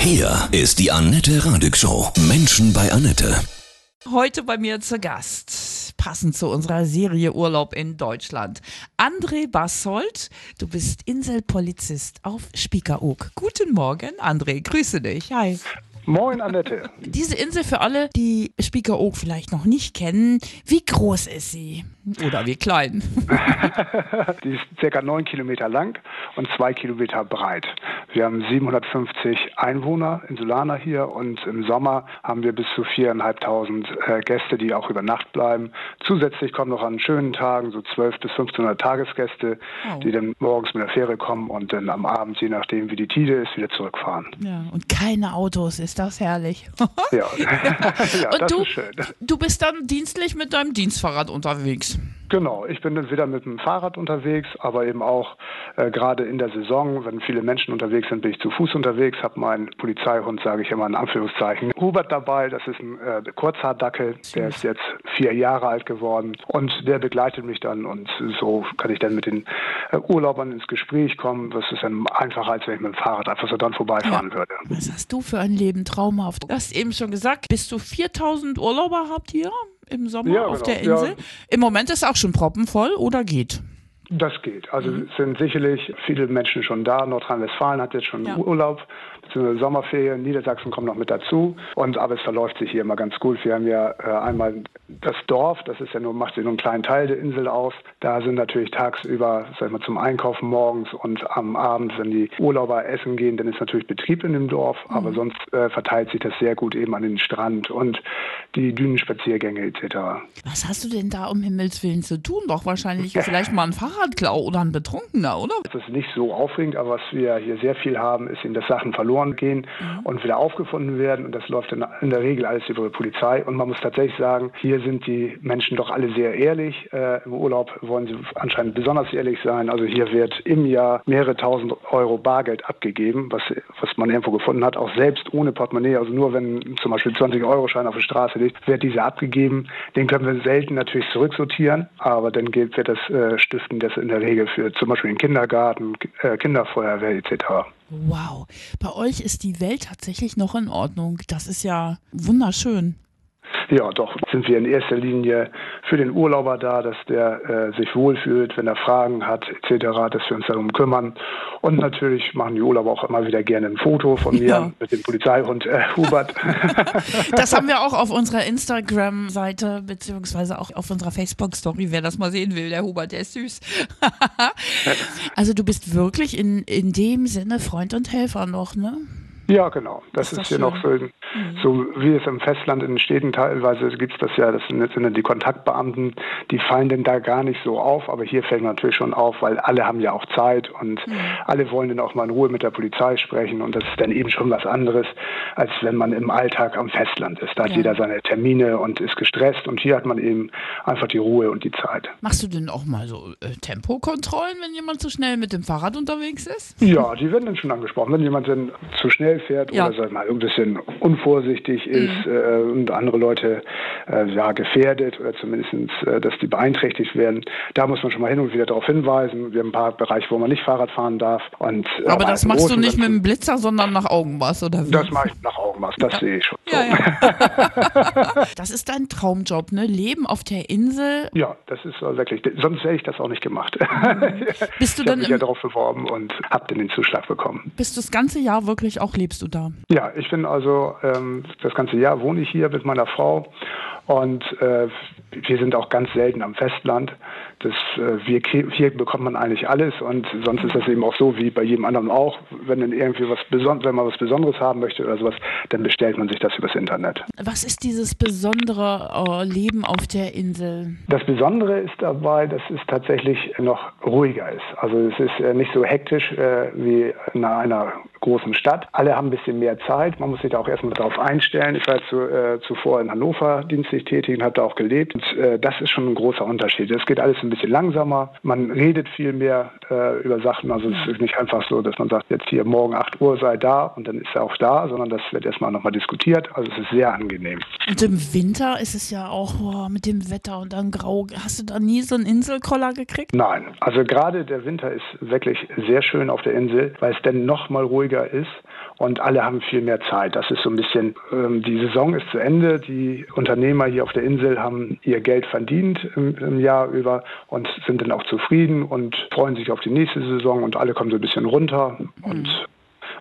Hier ist die Annette Radig Show. Menschen bei Annette. Heute bei mir zu Gast, passend zu unserer Serie Urlaub in Deutschland. André Bassold, du bist Inselpolizist auf Spiekeroog. Guten Morgen, André, grüße dich. Hi. Moin, Annette. Diese Insel für alle, die Spiekeroog vielleicht noch nicht kennen, wie groß ist sie? Oder wie klein? die ist circa neun Kilometer lang und zwei Kilometer breit. Wir haben 750 Einwohner, Insulaner hier und im Sommer haben wir bis zu viereinhalbtausend äh, Gäste, die auch über Nacht bleiben. Zusätzlich kommen noch an schönen Tagen so 12 bis 1500 Tagesgäste, oh. die dann morgens mit der Fähre kommen und dann am Abend, je nachdem wie die Tide ist, wieder zurückfahren. Ja, und keine Autos, ist das herrlich. ja, ja und das du, ist schön. Du bist dann dienstlich mit deinem Dienstfahrrad unterwegs. Genau, ich bin dann wieder mit dem Fahrrad unterwegs, aber eben auch äh, gerade in der Saison, wenn viele Menschen unterwegs sind, bin ich zu Fuß unterwegs, habe meinen Polizeihund, sage ich immer in Anführungszeichen, Hubert dabei, das ist ein äh, Kurzhaardackel, der ist jetzt vier Jahre alt geworden und der begleitet mich dann und so kann ich dann mit den äh, Urlaubern ins Gespräch kommen. Das ist dann einfacher, als wenn ich mit dem Fahrrad einfach so dran vorbeifahren ja. würde. Was hast du für ein Leben traumhaft? Du hast eben schon gesagt, bis zu 4000 Urlauber habt ihr? Im Sommer ja, auf genau. der Insel. Ja. Im Moment ist auch schon proppenvoll oder geht? Das geht. Also Mhm. es sind sicherlich viele Menschen schon da. Nordrhein-Westfalen hat jetzt schon Ja. Urlaub, beziehungsweise Sommerferien. Niedersachsen kommt noch mit dazu. Und aber es verläuft sich hier immer ganz gut. Wir haben ja äh, einmal das Dorf, das ist ja nur, macht ja nur einen kleinen Teil der Insel aus. Da sind natürlich tagsüber, sag ich mal, zum Einkaufen morgens und am Abend, wenn die Urlauber essen gehen, dann ist natürlich Betrieb in dem Dorf. Mhm. Aber sonst äh, verteilt sich das sehr gut eben an den Strand und die Dünenspaziergänge etc. Was hast du denn da um Himmels Willen zu tun? Doch wahrscheinlich vielleicht mal ein Fahrradklau oder ein Betrunkener, oder? Das ist nicht so aufregend, aber was wir hier sehr viel haben, ist eben, dass Sachen verloren gehen und wieder aufgefunden werden. Und das läuft in, in der Regel alles über die Polizei. Und man muss tatsächlich sagen, hier sind die Menschen doch alle sehr ehrlich. Äh, Im Urlaub wollen sie anscheinend besonders ehrlich sein. Also hier wird im Jahr mehrere tausend Euro Bargeld abgegeben, was, was man irgendwo gefunden hat, auch selbst ohne Portemonnaie. Also nur wenn zum Beispiel 20-Euro-Schein auf der Straße liegt, wird dieser abgegeben. Den können wir selten natürlich zurücksortieren, aber dann gilt, wird das äh, Stiften das in der Regel für zum Beispiel den Kindergarten, äh, Kinderfeuerwehr etc. Wow. Bei euch ist die Welt tatsächlich noch in Ordnung. Das ist ja wunderschön. Ja, doch sind wir in erster Linie für den Urlauber da, dass der äh, sich wohlfühlt, wenn er Fragen hat etc., dass wir uns darum kümmern. Und natürlich machen die Urlauber auch immer wieder gerne ein Foto von mir Ja. mit dem Polizeihund äh, Hubert. Das haben wir auch auf unserer Instagram-Seite, beziehungsweise auch auf unserer Facebook-Story, wer das mal sehen will. Der Hubert, der ist süß. also du bist wirklich in, in dem Sinne Freund und Helfer noch, ne? Ja, genau. Das Ist ist, hier noch so, so, wie es im Festland in den Städten teilweise gibt es das ja, das sind, sind dann die Kontaktbeamten, die fallen denn da gar nicht so auf, aber hier fällt man natürlich schon auf, weil alle haben ja auch Zeit und alle wollen dann auch mal in Ruhe mit der Polizei sprechen und das ist dann eben schon was anderes, als wenn man im Alltag am Festland ist. Da hat Ja. jeder seine Termine und ist gestresst und hier hat man eben einfach die Ruhe und die Zeit. Machst du denn auch mal so äh, Tempokontrollen, wenn jemand zu schnell mit dem Fahrrad unterwegs ist? Ja, die werden dann schon angesprochen. Wenn jemand dann zu schnell fährt Ja. oder sag mal, ein bisschen unvorsichtig ist äh, und andere Leute äh, ja, gefährdet oder zumindest, äh, dass die beeinträchtigt werden, da muss man schon mal hin und wieder darauf hinweisen. Wir haben ein paar Bereiche, wo man nicht Fahrrad fahren darf. Und, äh, Aber das machst du nicht mit dem Blitzer, sondern nach Augenmaß, oder wie? Das mache ich nach Augenmaß, das sehe ich schon. ja, ja. das ist dein Traumjob, ne? Leben auf der Insel. Ja, das ist wirklich, sonst hätte ich das auch nicht gemacht. Bist du ich habe mich ja darauf beworben und habe dann den Zuschlag bekommen. bist du das ganze Jahr wirklich auch lebst du da? Ja, ich bin also ähm, das ganze Jahr wohne ich hier mit meiner Frau und äh, wir sind auch ganz selten am Festland. Das, äh, wir, hier bekommt man eigentlich alles und sonst ist das eben auch so wie bei jedem anderen auch. Wenn dann irgendwie was Beson wenn man was Besonderes haben möchte oder sowas, dann bestellt man sich das übers Internet. Was ist dieses besondere äh, Leben auf der Insel? Das Besondere ist dabei, dass es tatsächlich noch ruhiger ist. Also es ist äh, nicht so hektisch äh, wie in einer großen Stadt. Alle haben ein bisschen mehr Zeit. Man muss sich da auch erstmal darauf einstellen. Ich war jetzt zu, äh, zuvor in Hannover dienstlich tätig und habe da auch gelebt. Und das ist schon ein großer Unterschied. Es geht alles ein bisschen langsamer. Man redet viel mehr äh, über Sachen. Also es ist nicht einfach so, dass man sagt, jetzt hier morgen 8 Uhr sei da und dann ist er auch da, sondern das wird erstmal nochmal diskutiert. Also es ist sehr angenehm. Und im Winter ist es ja auch oh, mit dem Wetter und dann grau. Hast du da nie so einen Inselkoller gekriegt? Nein, also gerade der Winter ist wirklich sehr schön auf der Insel, weil es dann noch mal ruhiger ruhiger ist und alle haben viel mehr Zeit. Das ist so ein bisschen, ähm, die Saison ist zu Ende. Die Unternehmer hier auf der Insel haben ihr Geld verdient im, im, Jahr über und sind dann auch zufrieden und freuen sich auf die nächste Saison und alle kommen so ein bisschen runter mhm. und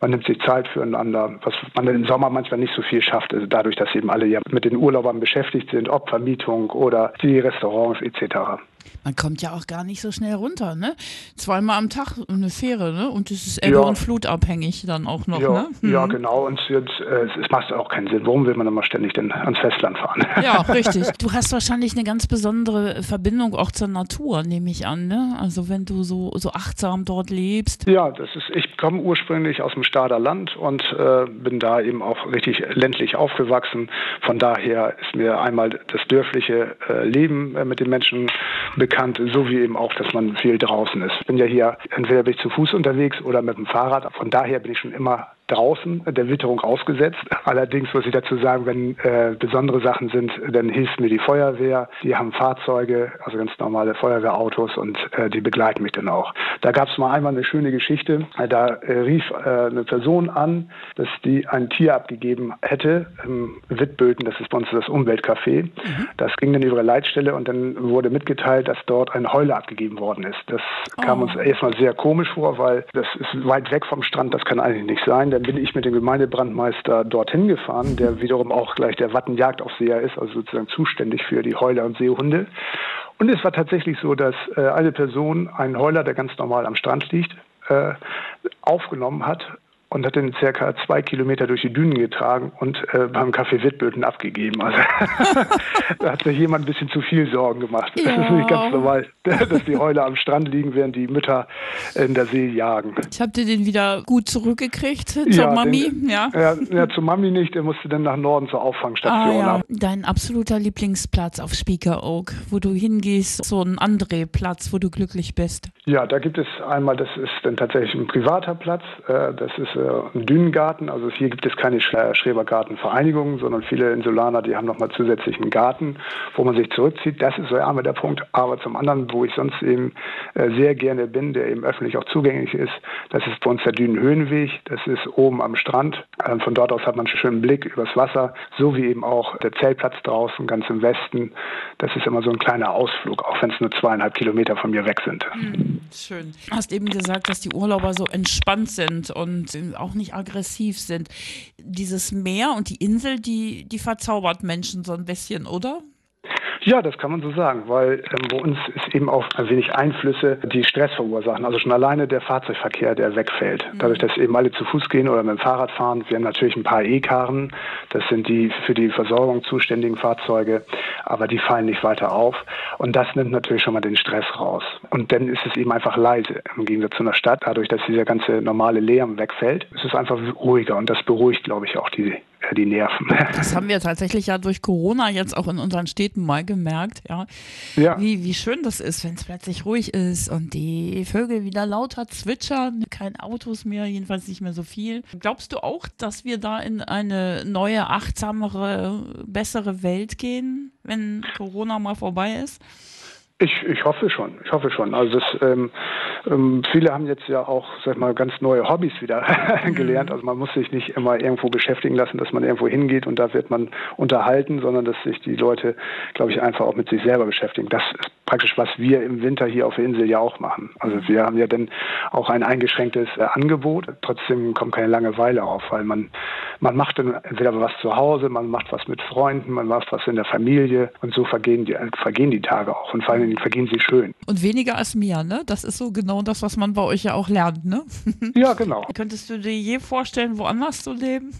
man nimmt sich Zeit füreinander, was man im Sommer manchmal nicht so viel schafft, also dadurch, dass eben alle ja mit den Urlaubern beschäftigt sind, ob Vermietung oder die Restaurants etc. Man kommt ja auch gar nicht so schnell runter, ne? Zweimal am Tag eine Fähre, ne? Und es ist Ebbe ja. und Flut abhängig dann auch noch, ja, ne? Mhm. Ja, genau. Und jetzt, äh, es macht auch keinen Sinn. Warum will man dann mal ständig denn ans Festland fahren? Ja, richtig. Du hast wahrscheinlich eine ganz besondere Verbindung auch zur Natur, nehme ich an, ne? Also wenn du so, so achtsam dort lebst. Ja, das ist, ich komme ursprünglich aus dem Stader Land und äh, bin da eben auch richtig ländlich aufgewachsen. Von daher ist mir einmal das dörfliche äh, Leben äh, mit den Menschen bekannt, so wie eben auch, dass man viel draußen ist. Ich bin ja hier, entweder bin ich zu Fuß unterwegs oder mit dem Fahrrad. Von daher bin ich schon immer draußen der Witterung ausgesetzt. Allerdings muss ich dazu sagen, wenn äh, besondere Sachen sind, dann hilft mir die Feuerwehr. Die haben Fahrzeuge, also ganz normale Feuerwehrautos und äh, die begleiten mich dann auch. Da gab es mal einmal eine schöne Geschichte. Da äh, rief äh, eine Person an, dass die ein Tier abgegeben hätte im Wittböten, das ist bei uns das Umweltcafé. Mhm. Das ging dann über die Leitstelle und dann wurde mitgeteilt, dass dort ein Heuler abgegeben worden ist. Das oh. kam uns erstmal sehr komisch vor, weil das ist weit weg vom Strand, das kann eigentlich nicht sein dann bin ich mit dem Gemeindebrandmeister dorthin gefahren, der wiederum auch gleich der Wattenjagdaufseher ist, also sozusagen zuständig für die Heuler und Seehunde. Und es war tatsächlich so, dass äh, eine Person einen Heuler, der ganz normal am Strand liegt, äh, aufgenommen hat und hat den circa zwei Kilometer durch die Dünen getragen und äh, beim Café Wittböten abgegeben. Also da hat sich jemand ein bisschen zu viel Sorgen gemacht. Ja. Das ist nicht ganz normal, dass die Heuler am Strand liegen, während die Mütter in der See jagen. Ich habe dir den wieder gut zurückgekriegt zur ja, Mami? Den, ja. ja. Ja, zur Mami nicht, der musste dann nach Norden zur Auffangstation. Ah, ja. Dein absoluter Lieblingsplatz auf Speaker Oak, wo du hingehst, so ein André-Platz, wo du glücklich bist. Ja, da gibt es einmal, das ist dann tatsächlich ein privater Platz, äh, das ist äh, ein Dünengarten. Also hier gibt es keine Schrebergartenvereinigungen, sondern viele Insulaner, die haben nochmal zusätzlich einen Garten, wo man sich zurückzieht. Das ist so einmal der Punkt. Aber zum anderen, wo ich sonst eben äh, sehr gerne bin, der eben öffentlich auch zugänglich ist, das ist bei uns der Dünenhöhenweg. Das ist oben am Strand. Ähm, von dort aus hat man einen schönen Blick übers Wasser, so wie eben auch der Zeltplatz draußen, ganz im Westen. Das ist immer so ein kleiner Ausflug, auch wenn es nur zweieinhalb Kilometer von mir weg sind. Mhm, schön. Du hast eben gesagt, dass die Urlauber so entspannt sind und auch nicht aggressiv sind. Dieses Meer und die Insel, die, die verzaubert Menschen so ein bisschen, oder? Ja, das kann man so sagen, weil ähm, bei uns ist eben auch ein wenig Einflüsse, die Stress verursachen. Also schon alleine der Fahrzeugverkehr, der wegfällt. Mhm. Dadurch, dass eben alle zu Fuß gehen oder mit dem Fahrrad fahren. Wir haben natürlich ein paar E-Karren. Das sind die für die Versorgung zuständigen Fahrzeuge. Aber die fallen nicht weiter auf. Und das nimmt natürlich schon mal den Stress raus. Und dann ist es eben einfach leise im Gegensatz zu einer Stadt. Dadurch, dass dieser ganze normale Lärm wegfällt, ist es einfach ruhiger. Und das beruhigt, glaube ich, auch die die Nerven. Das haben wir tatsächlich ja durch Corona jetzt auch in unseren Städten mal gemerkt, ja. ja. Wie, wie schön das ist, wenn es plötzlich ruhig ist und die Vögel wieder lauter zwitschern, keine Autos mehr, jedenfalls nicht mehr so viel. Glaubst du auch, dass wir da in eine neue, achtsamere, bessere Welt gehen, wenn Corona mal vorbei ist? Ich, ich hoffe schon, ich hoffe schon. Also das, ähm, ähm, viele haben jetzt ja auch, sag mal, ganz neue Hobbys wieder gelernt. Also man muss sich nicht immer irgendwo beschäftigen lassen, dass man irgendwo hingeht und da wird man unterhalten, sondern dass sich die Leute, glaube ich, einfach auch mit sich selber beschäftigen. Das ist praktisch, was wir im Winter hier auf der Insel ja auch machen. Also wir haben ja dann auch ein eingeschränktes äh, Angebot. Trotzdem kommt keine Langeweile auf, weil man, man macht dann entweder was zu Hause, man macht was mit Freunden, man macht was in der Familie und so vergehen die, vergehen die Tage auch. Und vor allem Dingen vergehen sie schön. Und weniger als mehr, ne? Das ist so genau das, was man bei euch ja auch lernt, ne? Ja, genau. Könntest du dir je vorstellen, woanders zu leben?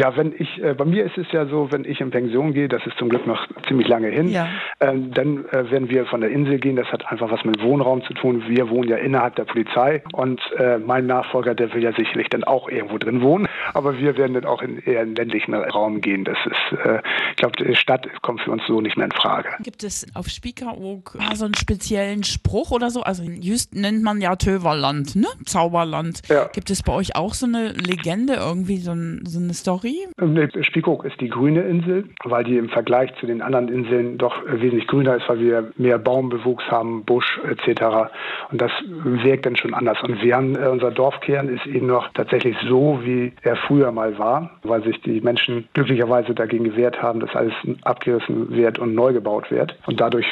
Ja, wenn ich, äh, bei mir ist es ja so, wenn ich in Pension gehe, das ist zum Glück noch ziemlich lange hin, ja. ähm, dann äh, werden wir von der Insel gehen. Das hat einfach was mit Wohnraum zu tun. Wir wohnen ja innerhalb der Polizei und äh, mein Nachfolger, der will ja sicherlich dann auch irgendwo drin wohnen. Aber wir werden dann auch in eher einen ländlichen Raum gehen. Das ist, äh, ich glaube, die Stadt kommt für uns so nicht mehr in Frage. Gibt es auf Spiekeroog so einen speziellen Spruch oder so? Also in Just nennt man ja Töverland, ne? Zauberland. Ja. Gibt es bei euch auch so eine Legende, irgendwie so, ein, so eine Story? Story? Nee, Spiekeroog ist die grüne Insel, weil die im Vergleich zu den anderen Inseln doch wesentlich grüner ist, weil wir mehr Baumbewuchs haben, Busch etc. Und das wirkt dann schon anders. Und wir haben, äh, unser Dorfkern ist eben noch tatsächlich so, wie er früher mal war, weil sich die Menschen glücklicherweise dagegen gewehrt haben, dass alles abgerissen wird und neu gebaut wird. Und dadurch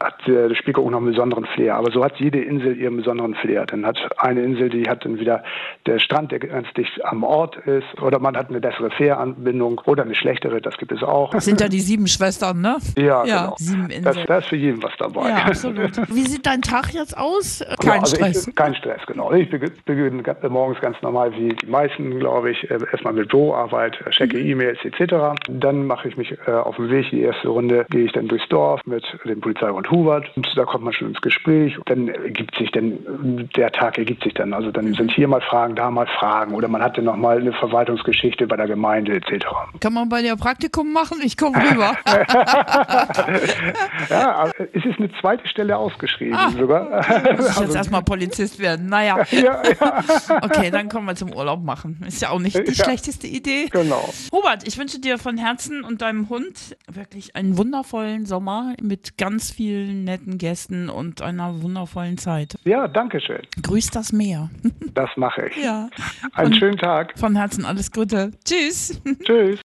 hat der Spieker auch noch einen besonderen Flair. Aber so hat jede Insel ihren besonderen Flair. Dann hat eine Insel, die hat dann wieder der Strand, der ganz dicht am Ort ist, oder man hat eine bessere Fähranbindung oder eine schlechtere, das gibt es auch. Das sind ja die sieben Schwestern, ne? Ja, ja genau. Sieben Inseln. Das, da ist für jeden was dabei. Ja, absolut. Wie sieht dein Tag jetzt aus? Kein ja, also Stress. Ich, kein Stress, genau. Ich beginne morgens ganz normal wie die meisten, glaube ich, äh, erstmal mit Büroarbeit, äh, checke mhm. E-Mails etc. Dann mache ich mich äh, auf den Weg. Die erste Runde gehe ich dann durchs Dorf mit dem Polizeihund Hubert. Und da kommt man schon ins Gespräch. Dann ergibt sich dann, der Tag ergibt sich dann. Also dann sind hier mal Fragen, da mal Fragen. Oder man hatte noch mal eine Verwaltungsgeschichte bei der Gemeinde etc. Kann man bei dir Praktikum machen? Ich komme rüber. ja, es ist eine zweite Stelle ausgeschrieben Ah, sogar. Muss ich jetzt Also- erstmal Polizist werden? Naja. ja, ja, Okay, dann kommen wir zum Urlaub machen. Ist ja auch nicht die Ja. schlechteste Idee. genau. Hubert, ich wünsche dir von Herzen und deinem Hund wirklich einen wundervollen Sommer mit ganz vielen netten Gästen und einer wundervollen Zeit. Ja, danke schön. Grüß das Meer. Das mache ich. Ja. Einen Und schönen Tag. von Herzen alles Gute. Tschüss. Tschüss.